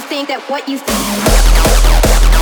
you think that what you think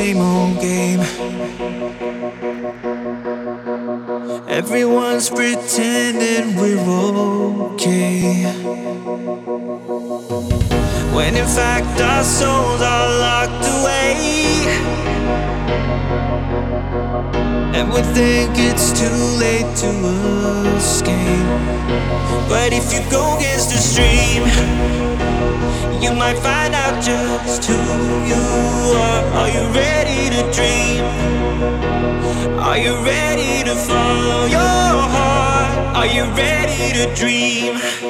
same old game. Everyone's pretending we're okay. When in fact our souls are locked away. And we think it's too late to escape. But if you go against the stream, you might find out just who you are. ready to follow your heart? Are you ready to dream?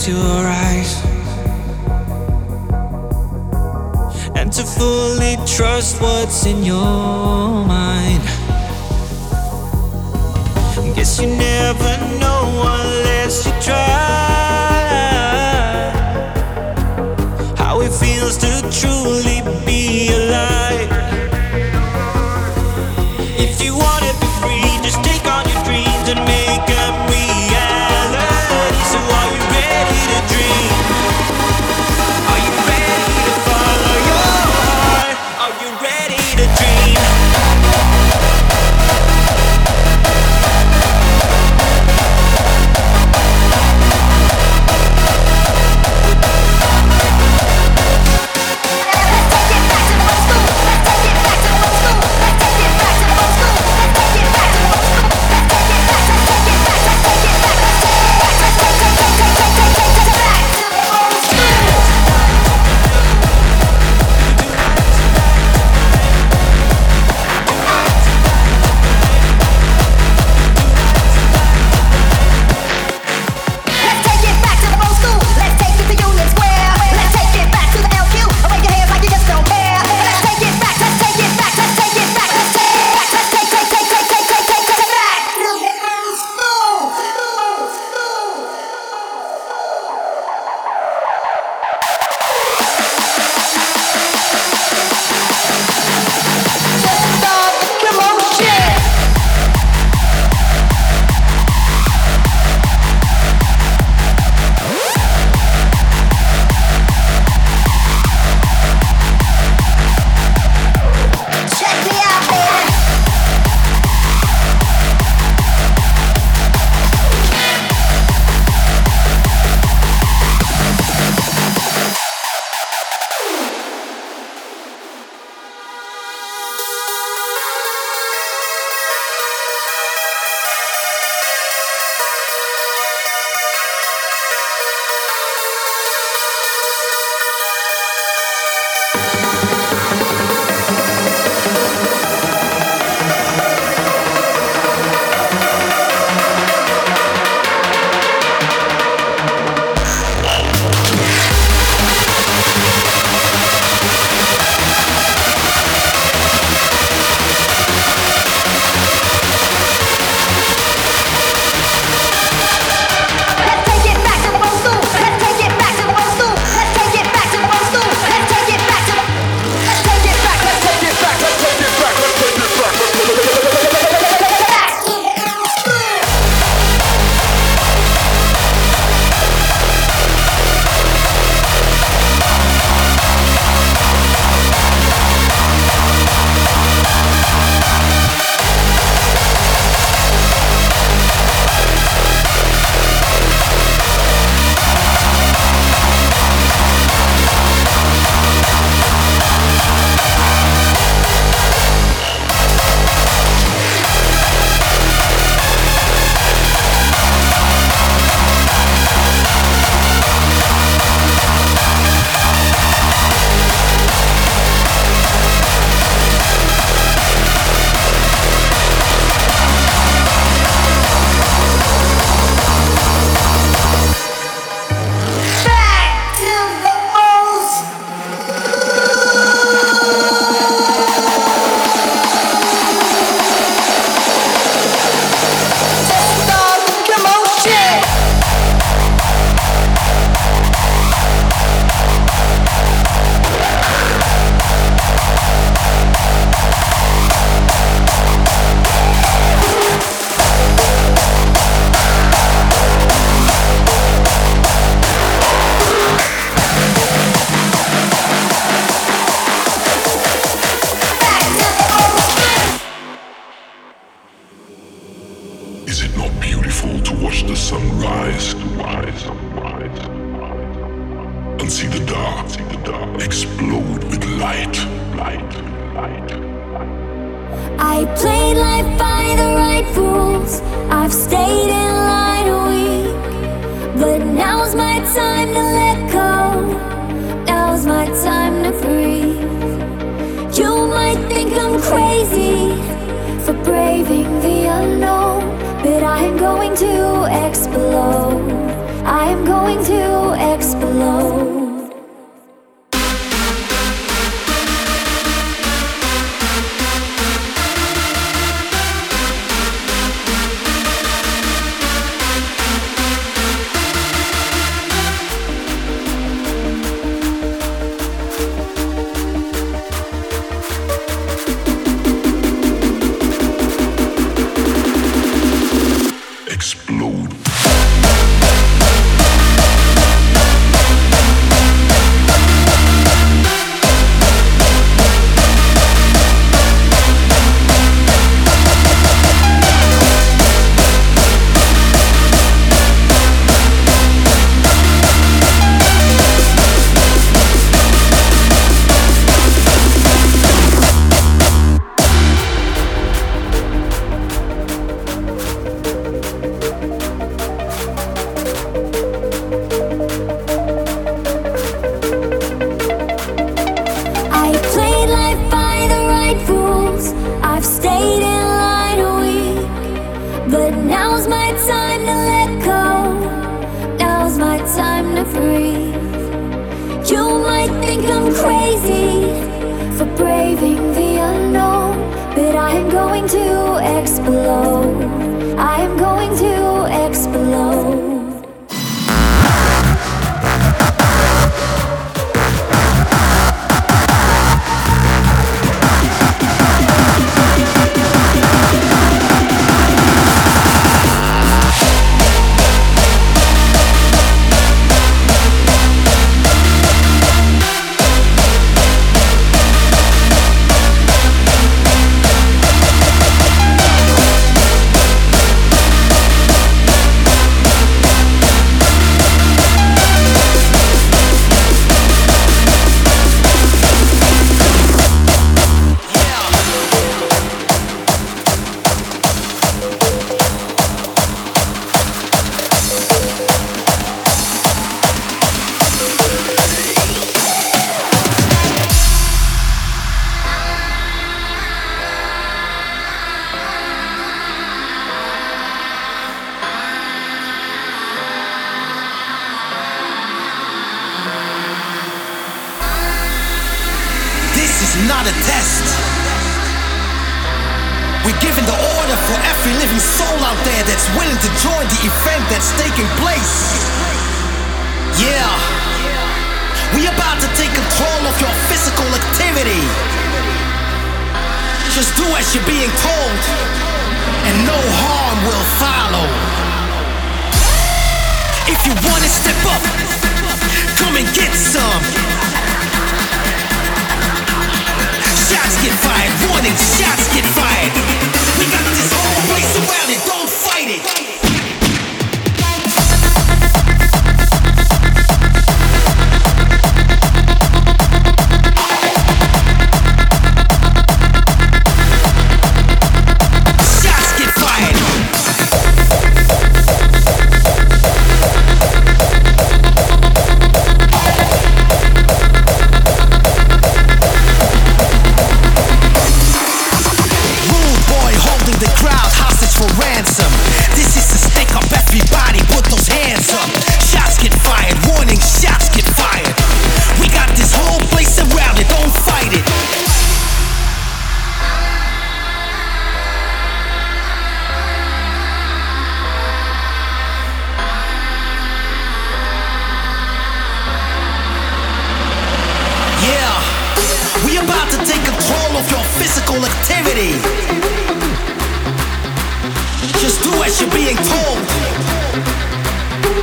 close your eyes and to fully trust what's in your mind. Guess you never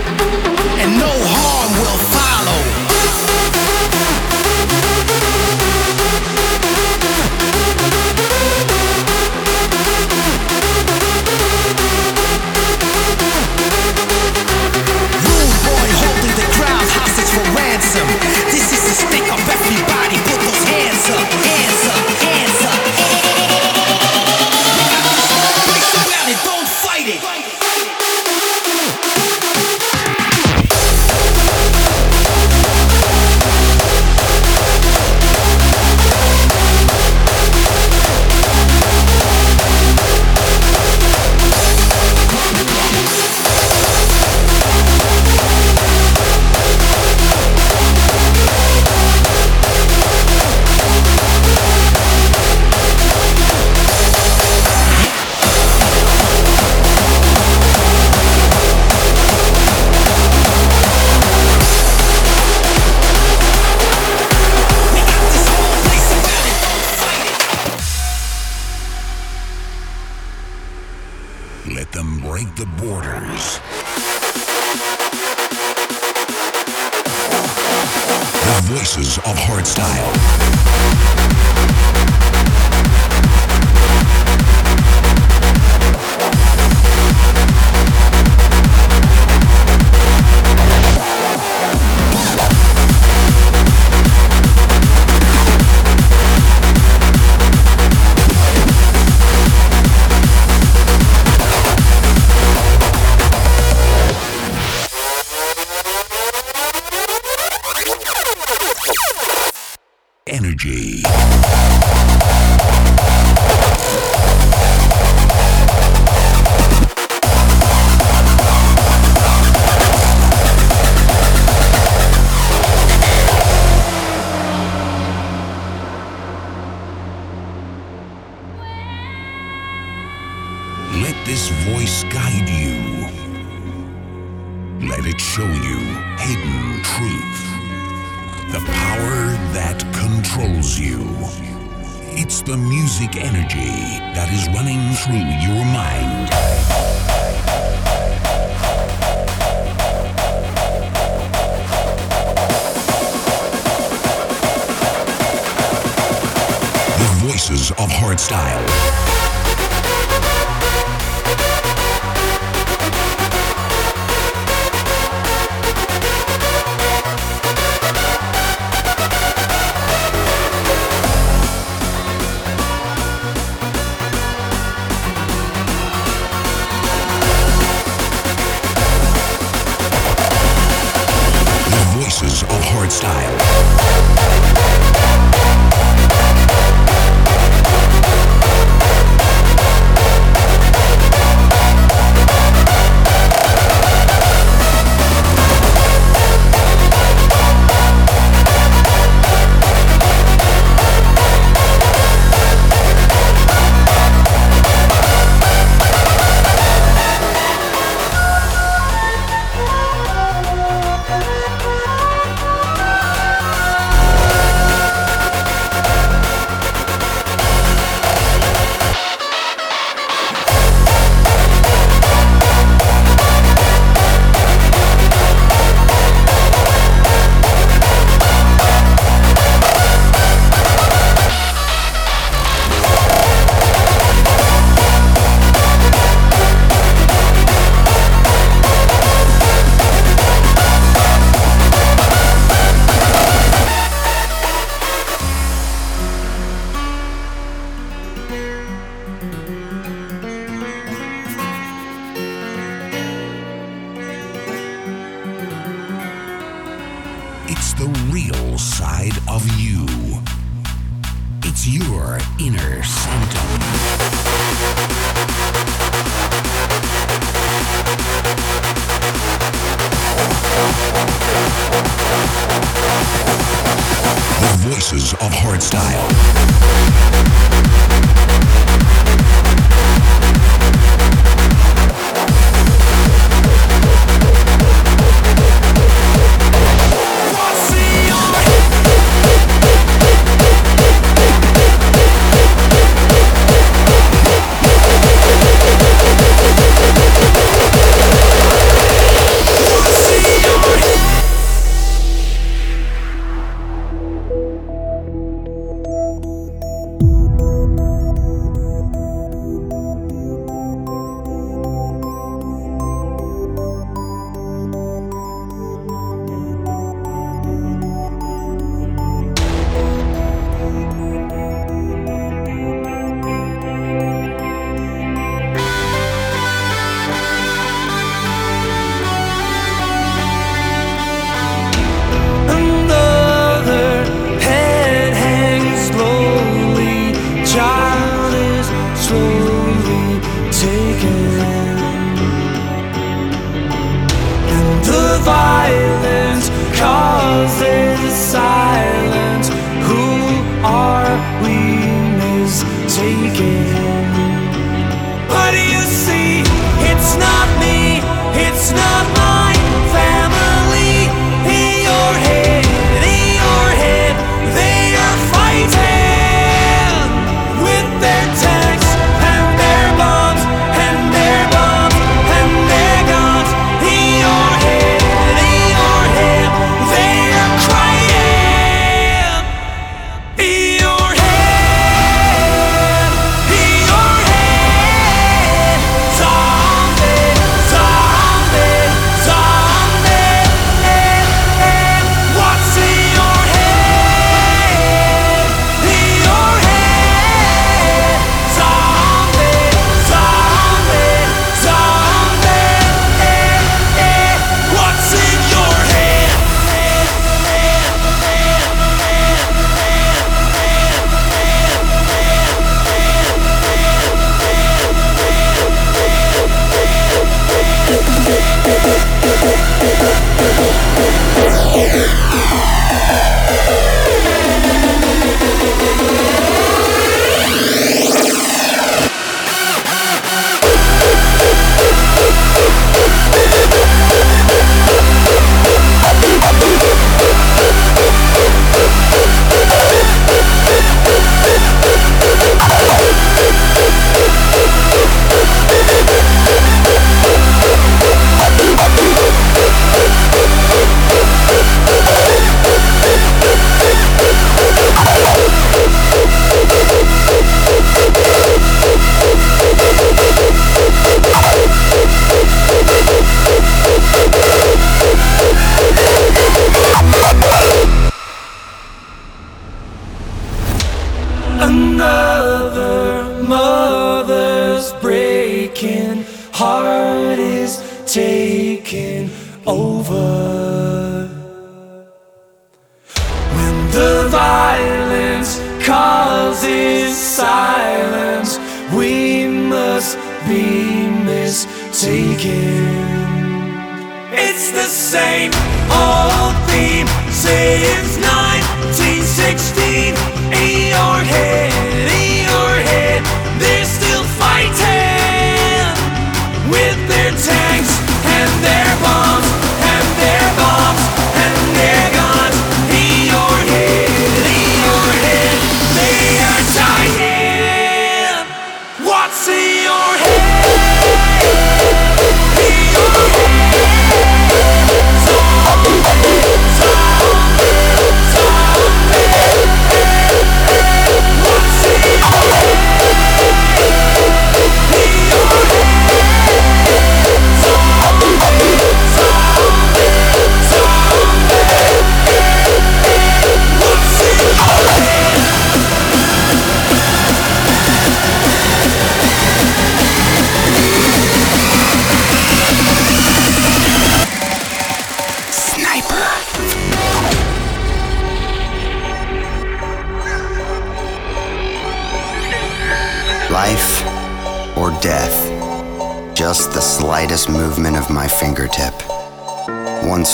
energy.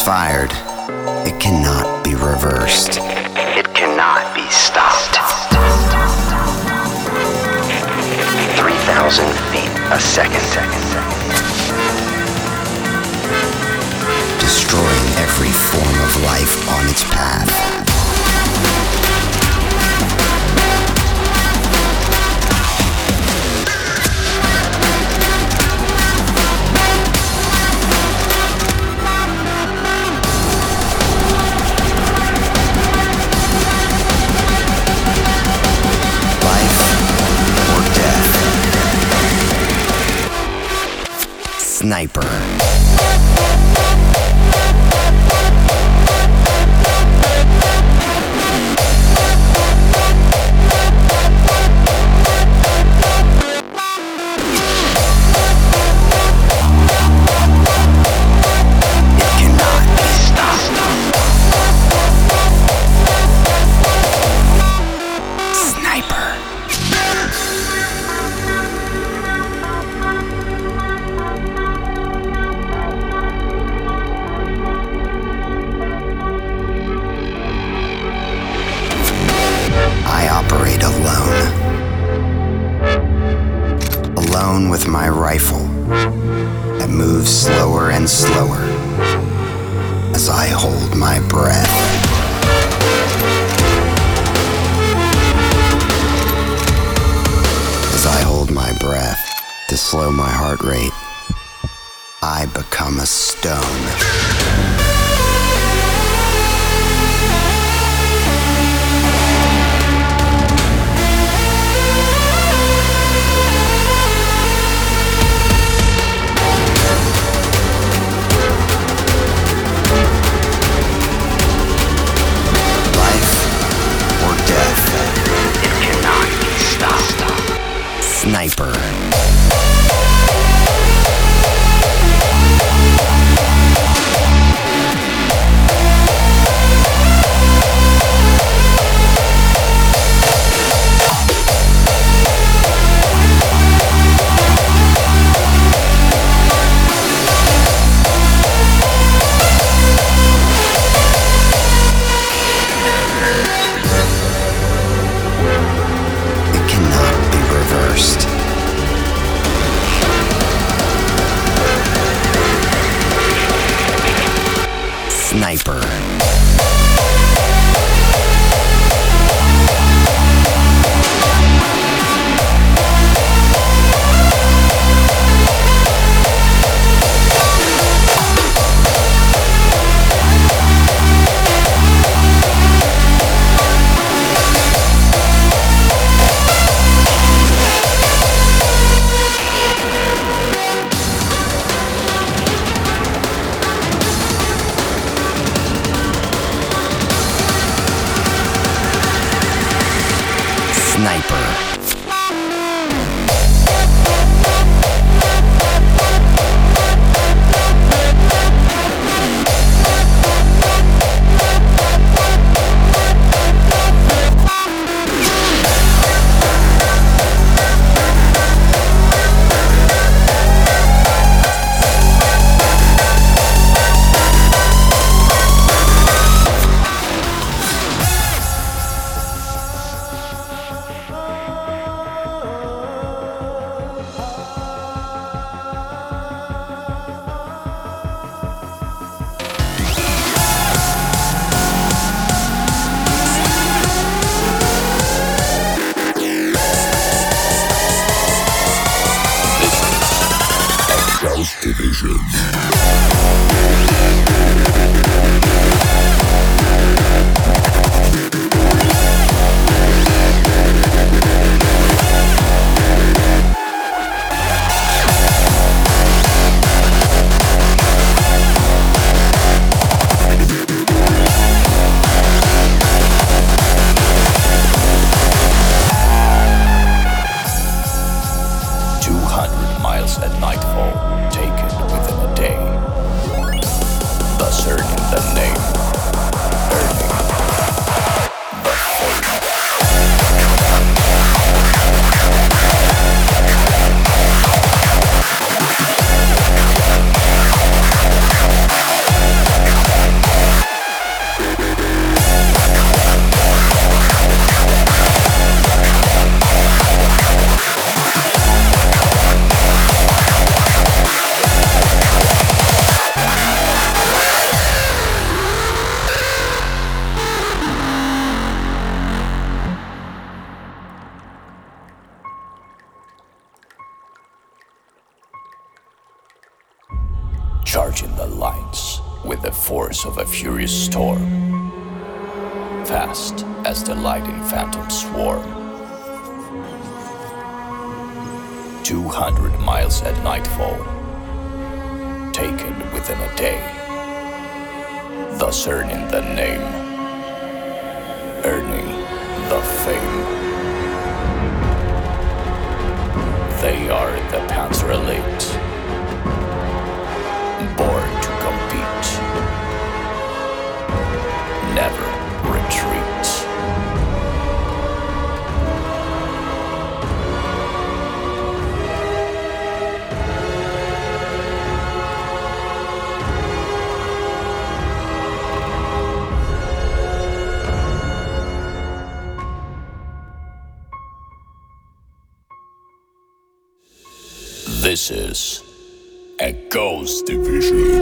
fired, it cannot be reversed. It cannot be stopped. 3,000 feet a second. Destroying every form of life on its path. Sniper. Sniper. This is a Ghost Division.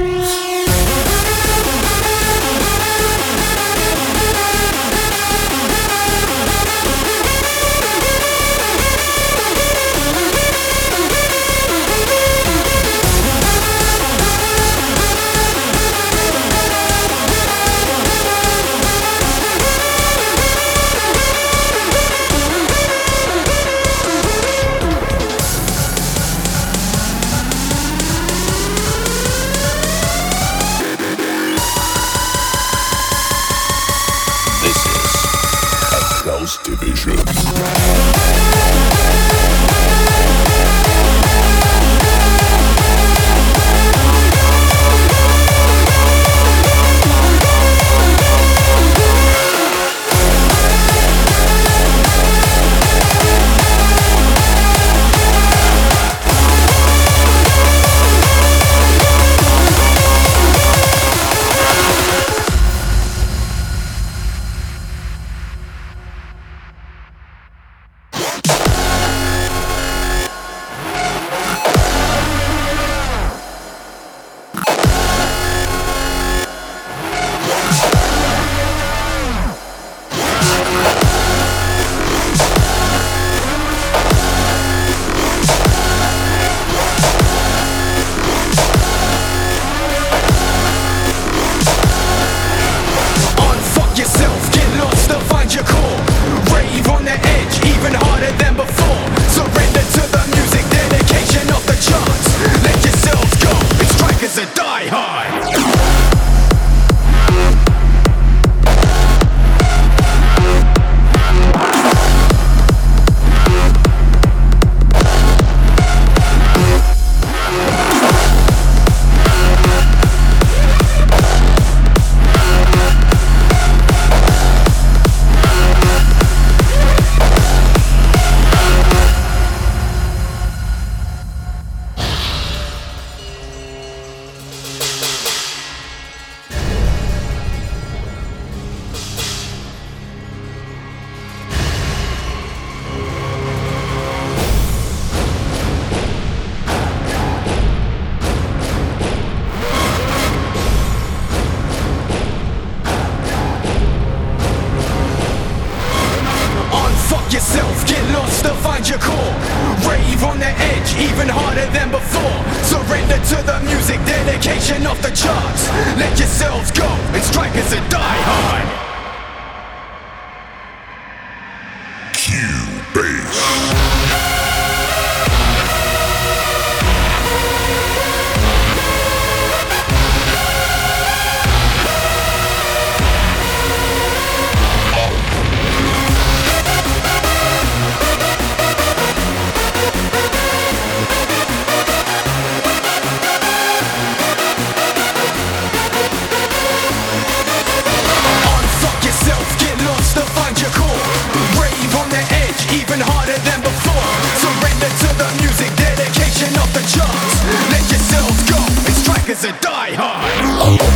rapping harder than before. Surrender to the music, dedication of the charts. Let yourselves go, it's strikers and die hard.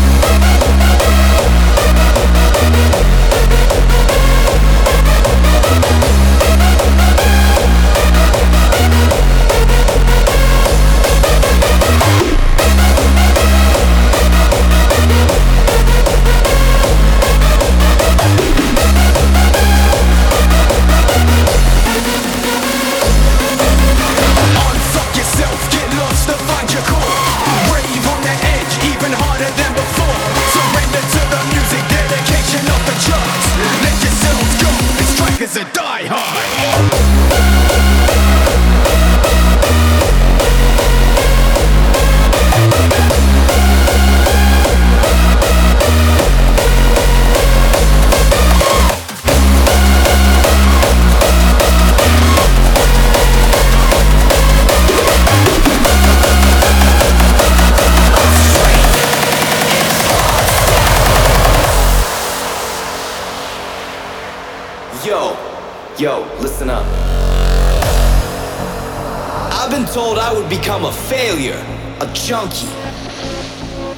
Junkie.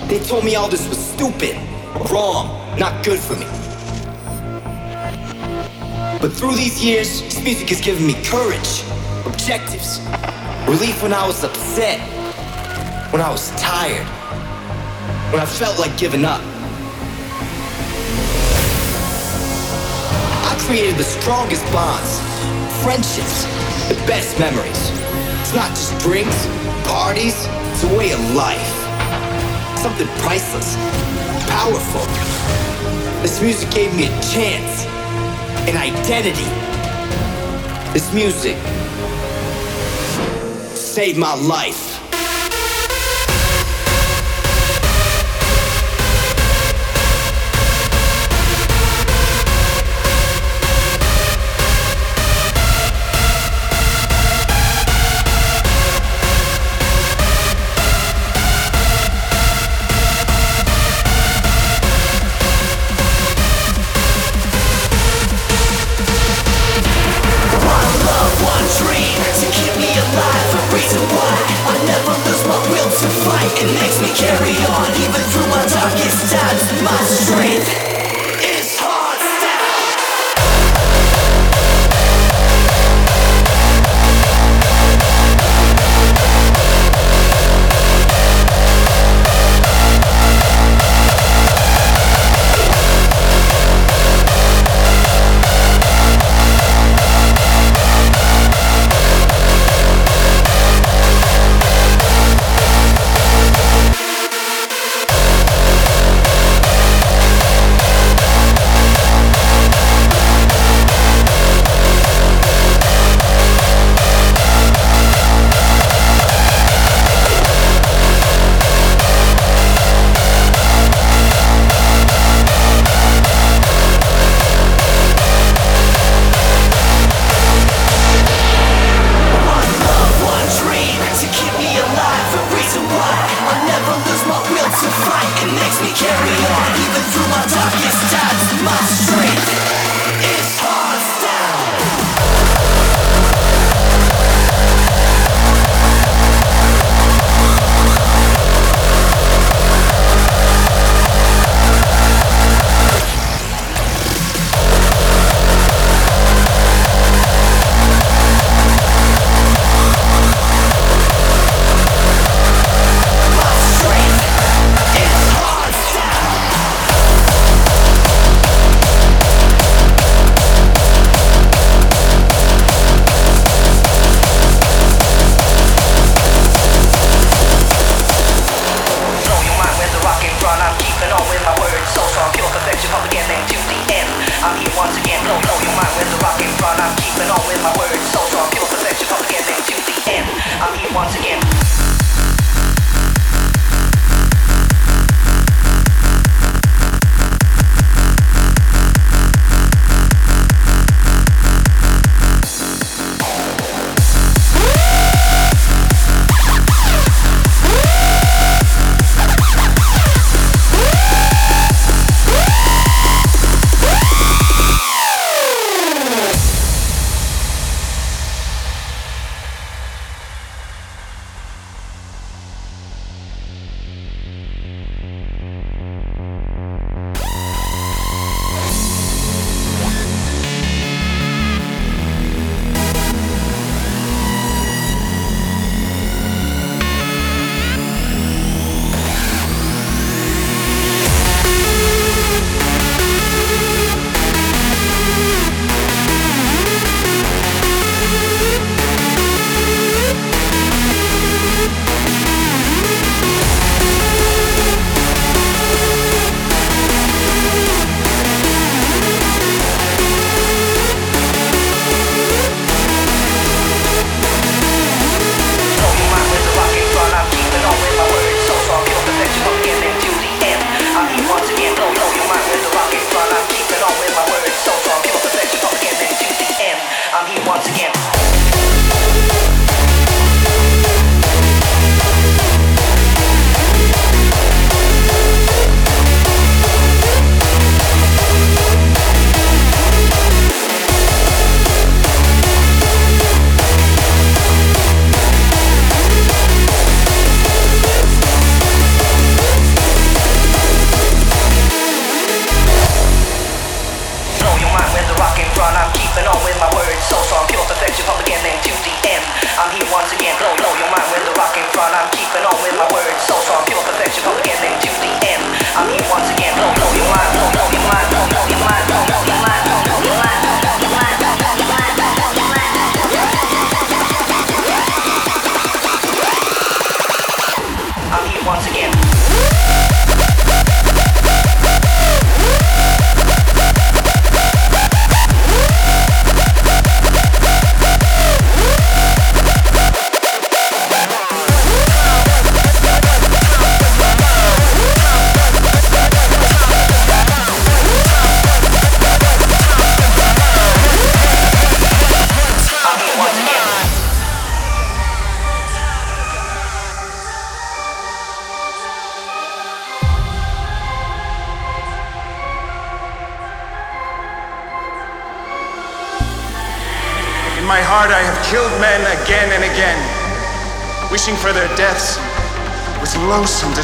They told me all this was stupid, wrong, not good for me. But through these years, this music has given me courage, objectives, relief when I was upset, when I was tired, when I felt like giving up. I created the strongest bonds, friendships, the best memories. It's not just drinks, parties, it's a way of life. Something priceless, powerful. This music gave me a chance, an identity. This music saved my life. It makes me carry on even through my darkest times. My strength.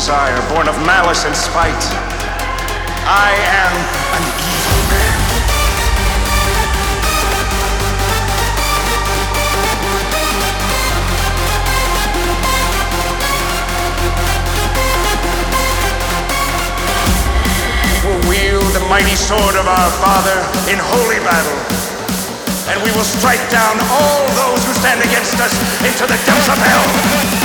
Desire, born of malice and spite. I am an evil man. We'll wield the mighty sword of our Father in holy battle. And we will strike down all those who stand against us into the depths of hell.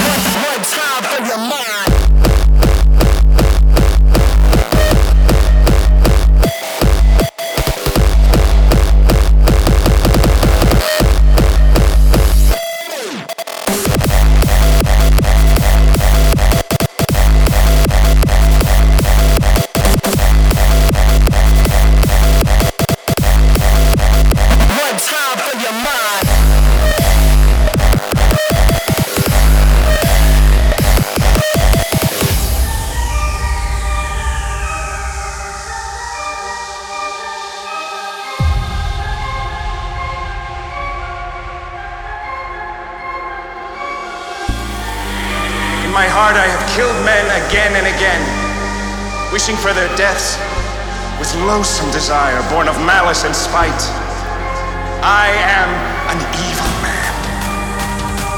I am an evil man.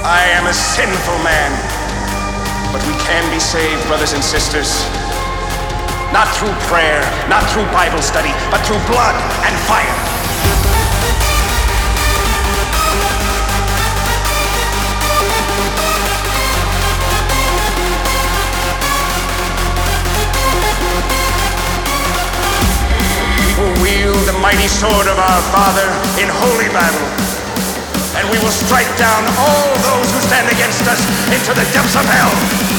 I am a sinful man. But we can be saved, brothers and sisters. Not through prayer, not through Bible study, but through blood and fire. Mighty sword of our Father in holy battle. And we will strike down all those who stand against us into the depths of hell.